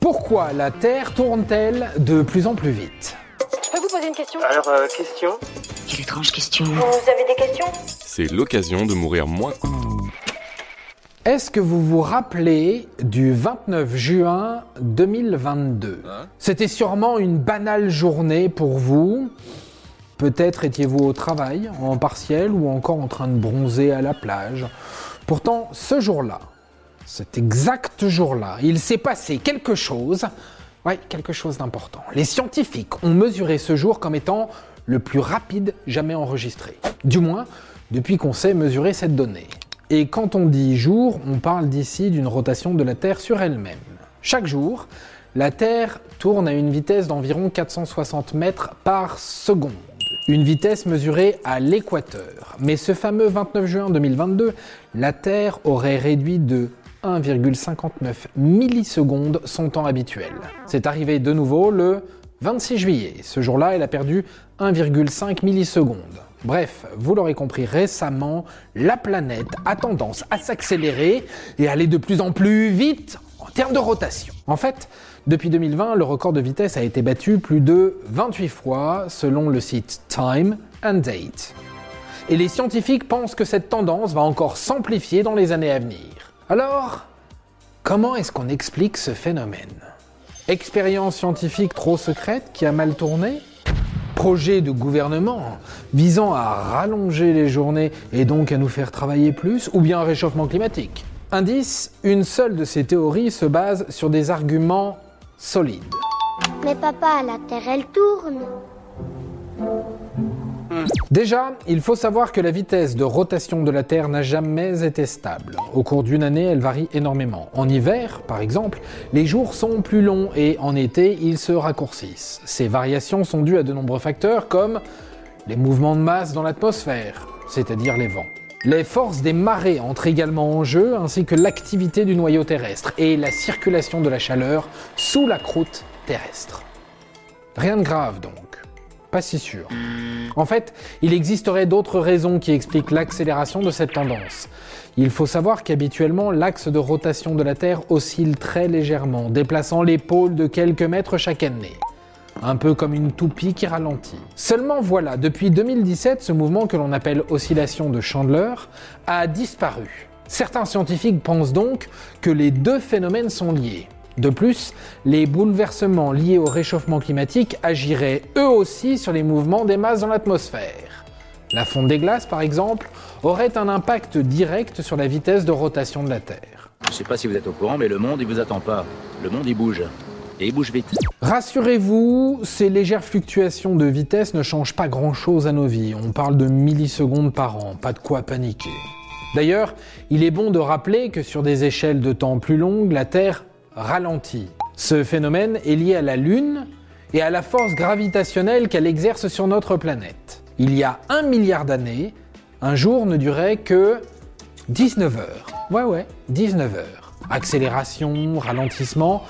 Pourquoi la Terre tourne-t-elle de plus en plus vite Je peux vous poser une question Alors, euh, question Quelle étrange question. Vous avez des questions C'est l'occasion de mourir moins. Est-ce que vous vous rappelez du 29 juin 2022 C'était sûrement une banale journée pour vous. Peut-être étiez-vous au travail, en partiel ou encore en train de bronzer à la plage. Pourtant, ce jour-là, cet exact jour-là, il s'est passé quelque chose. Ouais, quelque chose d'important. Les scientifiques ont mesuré ce jour comme étant le plus rapide jamais enregistré. Du moins, depuis qu'on sait mesurer cette donnée. Et quand on dit jour, on parle d'ici d'une rotation de la Terre sur elle-même. Chaque jour, la Terre tourne à une vitesse d'environ 460 mètres par seconde. Une vitesse mesurée à l'équateur. Mais ce fameux 29 juin 2022, la Terre aurait réduit de 1,59 millisecondes son temps habituel. C'est arrivé de nouveau le 26 juillet. Ce jour-là, elle a perdu 1,5 millisecondes. Bref, vous l'aurez compris récemment, la planète a tendance à s'accélérer et aller de plus en plus vite en termes de rotation. En fait, depuis 2020, le record de vitesse a été battu plus de 28 fois selon le site Time and Date. Et les scientifiques pensent que cette tendance va encore s'amplifier dans les années à venir. Alors, comment est-ce qu'on explique ce phénomène? Expérience scientifique trop secrète qui a mal tourné? Projet de gouvernement visant à rallonger les journées et donc à nous faire travailler plus Ou bien réchauffement climatique? Indice, une seule de ces théories se base sur des arguments solides. Mais papa, la Terre, elle tourne. Déjà, il faut savoir que la vitesse de rotation de la Terre n'a jamais été stable. Au cours d'une année, elle varie énormément. En hiver, par exemple, les jours sont plus longs et en été, ils se raccourcissent. Ces variations sont dues à de nombreux facteurs comme les mouvements de masse dans l'atmosphère, c'est-à-dire les vents. Les forces des marées entrent également en jeu, ainsi que l'activité du noyau terrestre et la circulation de la chaleur sous la croûte terrestre. Rien de grave donc, pas si sûr. En fait, il existerait d'autres raisons qui expliquent l'accélération de cette tendance. Il faut savoir qu'habituellement, l'axe de rotation de la Terre oscille très légèrement, déplaçant les pôles de quelques mètres chaque année. Un peu comme une toupie qui ralentit. Seulement voilà, depuis 2017, ce mouvement que l'on appelle oscillation de Chandler a disparu. Certains scientifiques pensent donc que les deux phénomènes sont liés. De plus, les bouleversements liés au réchauffement climatique agiraient eux aussi sur les mouvements des masses dans l'atmosphère. La fonte des glaces, par exemple, aurait un impact direct sur la vitesse de rotation de la Terre. Je sais pas si vous êtes au courant, mais le monde, il vous attend pas. Le monde, il bouge. Et il bouge vite. Rassurez-vous, ces légères fluctuations de vitesse ne changent pas grand-chose à nos vies. On parle de millisecondes par an, pas de quoi paniquer. D'ailleurs, il est bon de rappeler que sur des échelles de temps plus longues, la Terre ralentit. Ce phénomène est lié à la Lune et à la force gravitationnelle qu'elle exerce sur notre planète. Il y a un milliard d'années, un jour ne durait que 19 heures. Ouais, ouais, 19 heures. Accélération, ralentissement.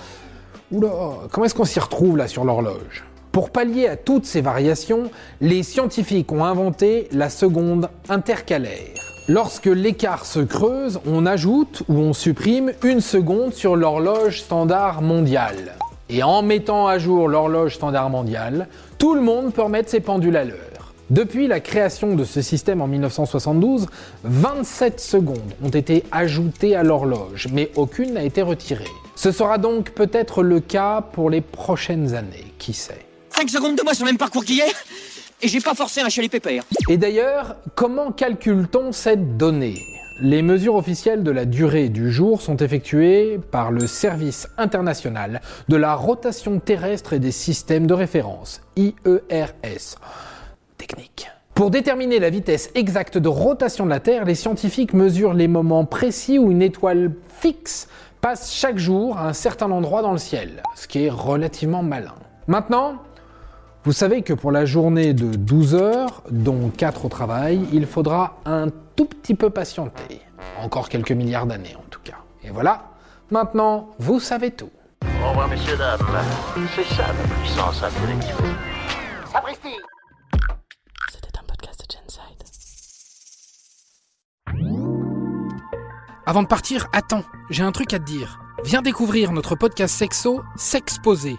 Oula, comment est-ce qu'on s'y retrouve là sur l'horloge? Pour pallier à toutes ces variations, les scientifiques ont inventé la seconde intercalaire. Lorsque l'écart se creuse, on ajoute ou on supprime une seconde sur l'horloge standard mondiale. Et en mettant à jour l'horloge standard mondiale, tout le monde peut remettre ses pendules à l'heure. Depuis la création de ce système en 1972, 27 secondes ont été ajoutées à l'horloge, mais aucune n'a été retirée. Ce sera donc peut-être le cas pour les prochaines années, qui sait. 5 secondes de moi sur le même parcours qu'hier? Et j'ai pas forcé un chez les pépères. Et d'ailleurs, comment calcule-t-on cette donnée? Les mesures officielles de la durée du jour sont effectuées par le Service international de la rotation terrestre et des systèmes de référence, IERS. Technique. Pour déterminer la vitesse exacte de rotation de la Terre, les scientifiques mesurent les moments précis où une étoile fixe passe chaque jour à un certain endroit dans le ciel, ce qui est relativement malin. Maintenant, vous savez que pour la journée de 12 heures, dont 4 au travail, il faudra un tout petit peu patienter. Encore quelques milliards d'années en tout cas. Et voilà, maintenant, vous savez tout. Au revoir, messieurs, dames. C'est ça la puissance intellectuelle. Sapristi C'était un podcast de Genside. Avant de partir, attends, j'ai un truc à te dire. Viens découvrir notre podcast sexo S'exposer.